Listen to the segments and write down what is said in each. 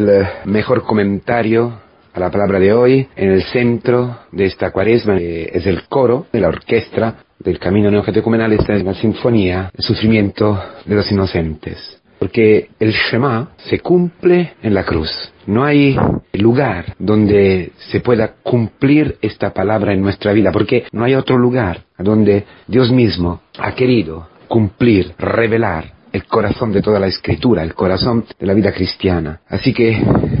el eh, mejor comentario a la palabra de hoy. En el centro de esta cuaresma eh, es el coro de la orquesta del Camino Neocatecumenal, esta es la sinfonía, el sufrimiento de los inocentes. Porque el Shema se cumple en la cruz. No hay lugar donde se pueda cumplir esta palabra en nuestra vida, porque no hay otro lugar donde Dios mismo ha querido cumplir, revelar el corazón de toda la escritura, el corazón de la vida cristiana. Así que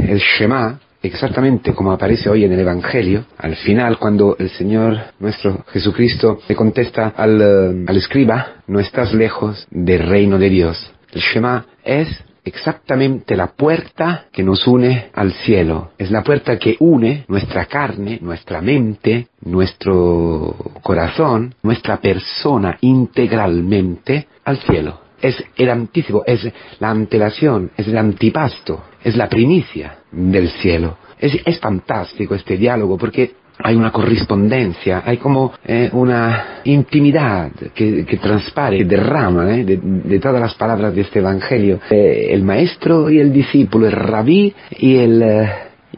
el Shema exactamente como aparece hoy en el Evangelio, al final cuando el Señor nuestro Jesucristo le contesta al, eh, al escriba, no estás lejos del reino de Dios. El Shema es exactamente la puerta que nos une al cielo. Es la puerta que une nuestra carne, nuestra mente, nuestro corazón, nuestra persona integralmente al cielo. Es el anticipo, es la antelación, es el antipasto, es la primicia del cielo. Es, es fantástico este diálogo porque hay una correspondencia, hay como eh, una intimidad que, que, transpare, que derrama eh, de, todas las palabras de este Evangelio. Eh, el maestro y el discípulo, el rabí eh,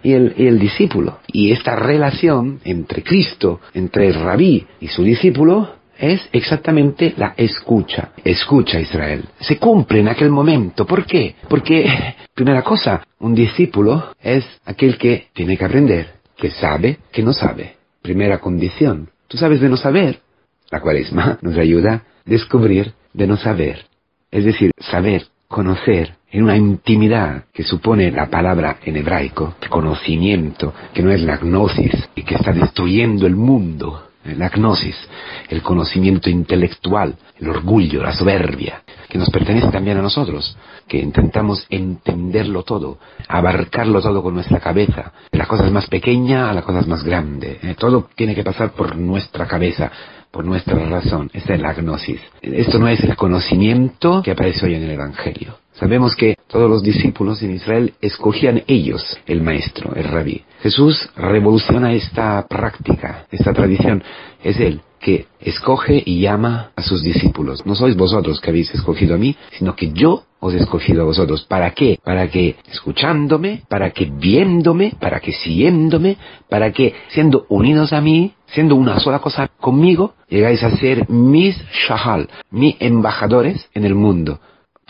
y el, y el discípulo. Y esta relación entre Cristo, entre el rabí y su discípulo, es exactamente la escucha. Escucha Israel. Se cumple en aquel momento. ¿Por qué? Porque, primera cosa, un discípulo es aquel que tiene que aprender que sabe que no sabe. Primera condición. Tú sabes de no saber. La cuaresma nos ayuda a descubrir de no saber. Es decir, saber, conocer en una intimidad que supone la palabra en hebraico, conocimiento, que no es la gnosis y que está destruyendo el mundo. La gnosis, el conocimiento intelectual, el orgullo, la soberbia, que nos pertenece también a nosotros, que intentamos entenderlo todo, abarcarlo todo con nuestra cabeza, de las cosas más pequeñas a las cosas más grandes. ¿eh? Todo tiene que pasar por nuestra cabeza, por nuestra razón. Esa es la gnosis. Esto no es el conocimiento que aparece hoy en el Evangelio. Sabemos que todos los discípulos en Israel escogían ellos el maestro, el rabí. Jesús revoluciona esta práctica, esta tradición. Es Él que escoge y llama a sus discípulos. No sois vosotros que habéis escogido a mí, sino que yo os he escogido a vosotros. ¿Para qué? Para que escuchándome, para que viéndome, para que siguiéndome, para que siendo unidos a mí, siendo una sola cosa conmigo, llegáis a ser mis shahal, mis embajadores en el mundo.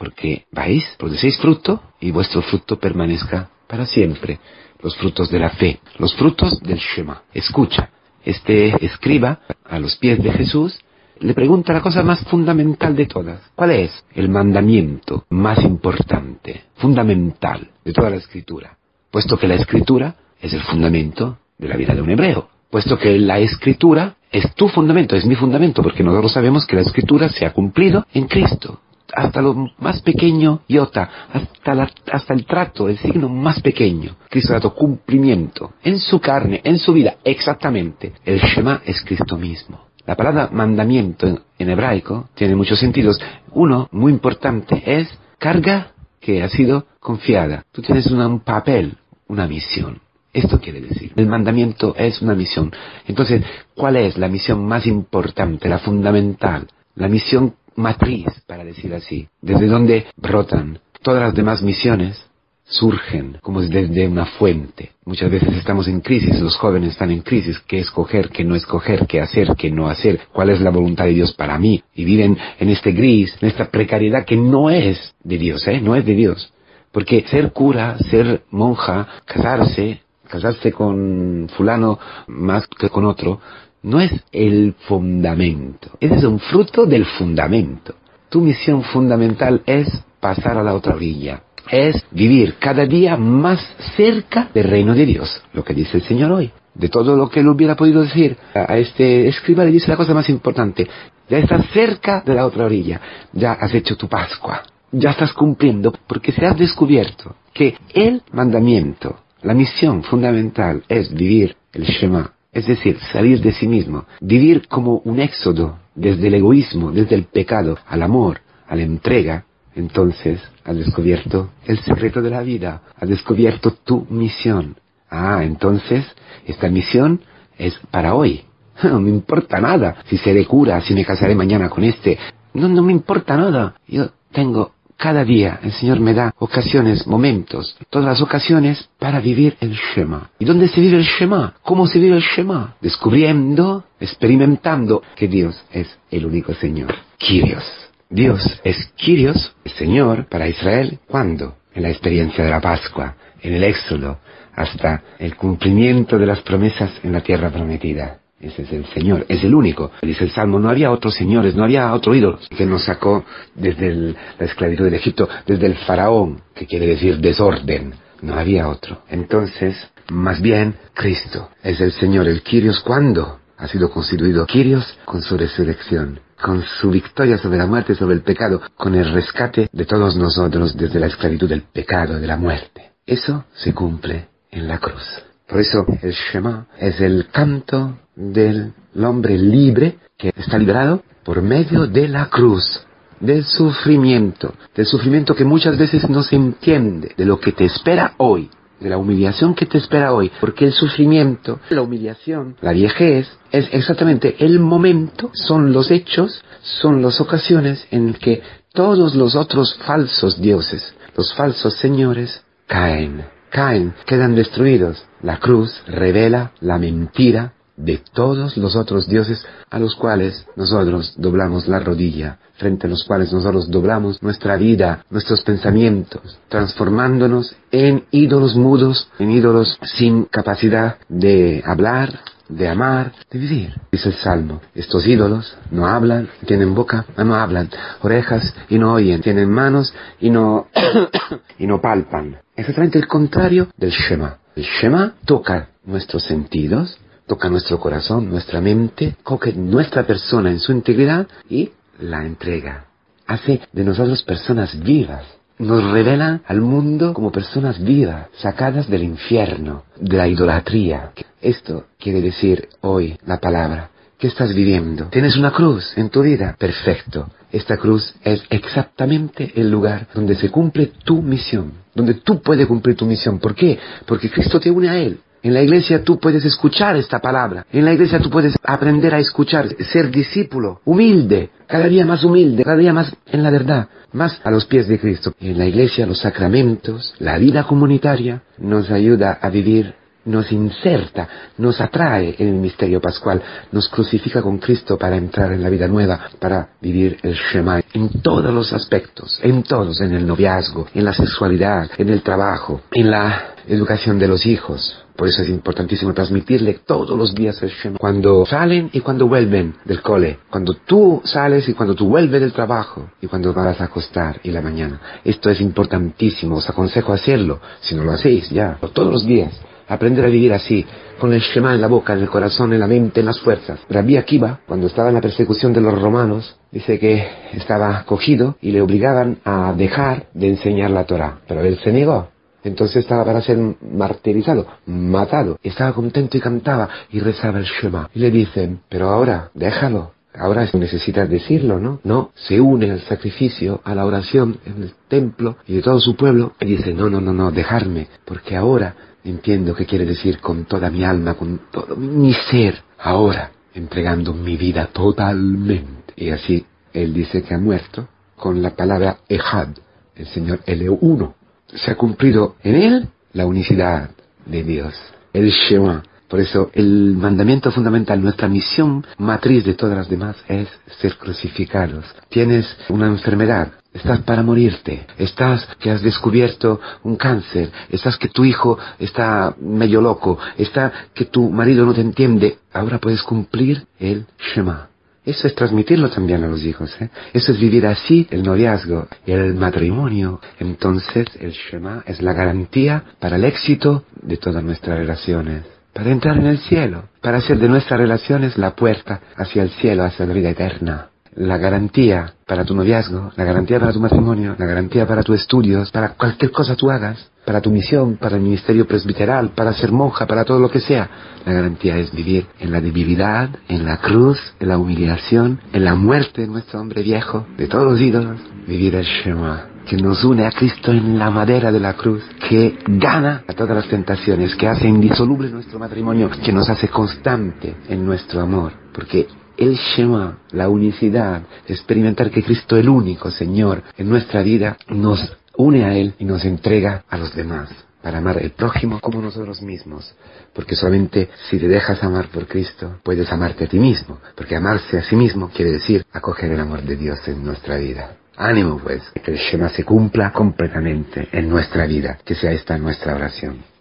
Porque vais, producéis fruto y vuestro fruto permanezca para siempre. Los frutos de la fe, los frutos del Shema. Escucha, este escriba a los pies de Jesús le pregunta la cosa más fundamental de todas. ¿Cuál es el mandamiento más importante, fundamental de toda la escritura? Puesto que la escritura es el fundamento de la vida de un hebreo. Puesto que la escritura es tu fundamento, es mi fundamento, porque nosotros sabemos que la escritura se ha cumplido en Cristo hasta lo más pequeño iota, hasta, la, hasta el trato, el signo más pequeño. Cristo ha dado cumplimiento en su carne, en su vida, exactamente. El Shema es Cristo mismo. La palabra mandamiento en, en hebraico tiene muchos sentidos. Uno, muy importante, es carga que ha sido confiada. Tú tienes una, un papel, una misión. Esto quiere decir, el mandamiento es una misión. Entonces, ¿cuál es la misión más importante, la fundamental? La misión matriz, para decir así, desde donde brotan todas las demás misiones, surgen como desde una fuente. Muchas veces estamos en crisis, los jóvenes están en crisis, qué escoger, qué no escoger, qué hacer, qué no hacer, cuál es la voluntad de Dios para mí, y viven en este gris, en esta precariedad que no es de Dios, ¿eh? No es de Dios. Porque ser cura, ser monja, casarse, casarse con fulano más que con otro, no es el fundamento. Ese es un fruto del fundamento. Tu misión fundamental es pasar a la otra orilla. Es vivir cada día más cerca del reino de Dios. Lo que dice el Señor hoy. De todo lo que él hubiera podido decir a este escriba le dice la cosa más importante. Ya estás cerca de la otra orilla. Ya has hecho tu Pascua. Ya estás cumpliendo porque se has descubierto que el mandamiento, la misión fundamental es vivir el Shema es decir, salir de sí mismo, vivir como un éxodo desde el egoísmo, desde el pecado, al amor, a la entrega, entonces has descubierto el secreto de la vida, has descubierto tu misión. Ah, entonces esta misión es para hoy. No me importa nada si seré cura, si me casaré mañana con este. No, no me importa nada. Yo tengo cada día el Señor me da ocasiones, momentos, todas las ocasiones para vivir el Shema. ¿Y dónde se vive el Shema? ¿Cómo se vive el Shema? Descubriendo, experimentando que Dios es el único Señor. Kyrios. Dios es Kyrios, el Señor, para Israel. ¿Cuándo? En la experiencia de la Pascua, en el Éxodo, hasta el cumplimiento de las promesas en la tierra prometida. Ese es el Señor, es el único. Dice el Salmo, no había otros señores, no había otro ídolo que nos sacó desde la esclavitud del Egipto, desde el faraón, que quiere decir desorden. No había otro. Entonces, más bien, Cristo es el Señor, el Kyrios, ¿cuándo? Ha sido constituido Kyrios con su resurrección, con su victoria sobre la muerte, sobre el pecado, con el rescate de todos nosotros desde la esclavitud del pecado, de la muerte. Eso se cumple en la cruz. Por eso el Shema es el canto del hombre libre que está liberado por medio de la cruz, del sufrimiento, del sufrimiento que muchas veces no se entiende, de lo que te espera hoy, de la humillación que te espera hoy, porque el sufrimiento, la humillación, la viejez, es exactamente el momento, son los hechos, son las ocasiones en que todos los otros falsos dioses, los falsos señores, caen, caen, quedan destruidos. La cruz revela la mentira de todos los otros dioses a los cuales nosotros doblamos la rodilla, frente a los cuales nosotros doblamos nuestra vida, nuestros pensamientos, transformándonos en ídolos mudos, en ídolos sin capacidad de hablar, de amar, de vivir. Dice el Salmo, estos ídolos no hablan, tienen boca, no hablan, orejas y no oyen, tienen manos y no, y no palpan. Exactamente el contrario del Shema. El Shema toca nuestros sentidos, toca nuestro corazón, nuestra mente, coge nuestra persona en su integridad y la entrega. Hace de nosotros personas vivas. Nos revela al mundo como personas vivas, sacadas del infierno, de la idolatría. Esto quiere decir hoy la palabra. ¿Qué estás viviendo? ¿Tienes una cruz en tu vida? Perfecto. Esta cruz es exactamente el lugar donde se cumple tu misión, donde tú puedes cumplir tu misión. ¿Por qué? Porque Cristo te une a Él. En la iglesia tú puedes escuchar esta palabra. En la iglesia tú puedes aprender a escuchar, ser discípulo, humilde, cada día más humilde, cada día más en la verdad, más a los pies de Cristo. En la iglesia los sacramentos, la vida comunitaria nos ayuda a vivir nos inserta, nos atrae en el misterio pascual, nos crucifica con Cristo para entrar en la vida nueva, para vivir el Shema en todos los aspectos, en todos, en el noviazgo, en la sexualidad, en el trabajo, en la educación de los hijos, por eso es importantísimo transmitirle todos los días el Shema. Cuando salen y cuando vuelven del cole. Cuando tú sales y cuando tú vuelves del trabajo. Y cuando vas a acostar y la mañana. Esto es importantísimo. Os aconsejo hacerlo. Si no lo hacéis ya. Todos los días. Aprender a vivir así. Con el Shema en la boca, en el corazón, en la mente, en las fuerzas. Rabbi Akiva, cuando estaba en la persecución de los romanos, dice que estaba cogido y le obligaban a dejar de enseñar la Torah. Pero él se negó. Entonces estaba para ser martirizado, matado. Estaba contento y cantaba y rezaba el Shema. Y le dicen, pero ahora, déjalo. Ahora necesitas decirlo, ¿no? No, se une al sacrificio, a la oración en el templo y de todo su pueblo. Y dice, no, no, no, no, dejarme. Porque ahora entiendo qué quiere decir con toda mi alma, con todo mi ser. Ahora, entregando mi vida totalmente. Y así, él dice que ha muerto con la palabra Ehad, el Señor L1 se ha cumplido en él la unicidad de Dios, el Shema. Por eso el mandamiento fundamental, nuestra misión matriz de todas las demás es ser crucificados. Tienes una enfermedad, estás para morirte, estás que has descubierto un cáncer, estás que tu hijo está medio loco, está que tu marido no te entiende, ahora puedes cumplir el Shema. Eso es transmitirlo también a los hijos. ¿eh? Eso es vivir así el noviazgo el matrimonio. Entonces el Shema es la garantía para el éxito de todas nuestras relaciones. Para entrar en el cielo. Para hacer de nuestras relaciones la puerta hacia el cielo, hacia la vida eterna. La garantía para tu noviazgo, la garantía para tu matrimonio, la garantía para tus estudios, para cualquier cosa tú hagas, para tu misión, para el ministerio presbiteral, para ser monja, para todo lo que sea. La garantía es vivir en la debilidad, en la cruz, en la humillación, en la muerte de nuestro hombre viejo, de todos los ídolos, vivir el Shema, que nos une a Cristo en la madera de la cruz, que gana a todas las tentaciones, que hace indisoluble nuestro matrimonio, que nos hace constante en nuestro amor, porque el Shema, la unicidad, experimentar que Cristo, el único Señor en nuestra vida, nos une a Él y nos entrega a los demás para amar al prójimo como nosotros mismos. Porque solamente si te dejas amar por Cristo, puedes amarte a ti mismo. Porque amarse a sí mismo quiere decir acoger el amor de Dios en nuestra vida. Ánimo pues, que el Shema se cumpla completamente en nuestra vida, que sea esta nuestra oración.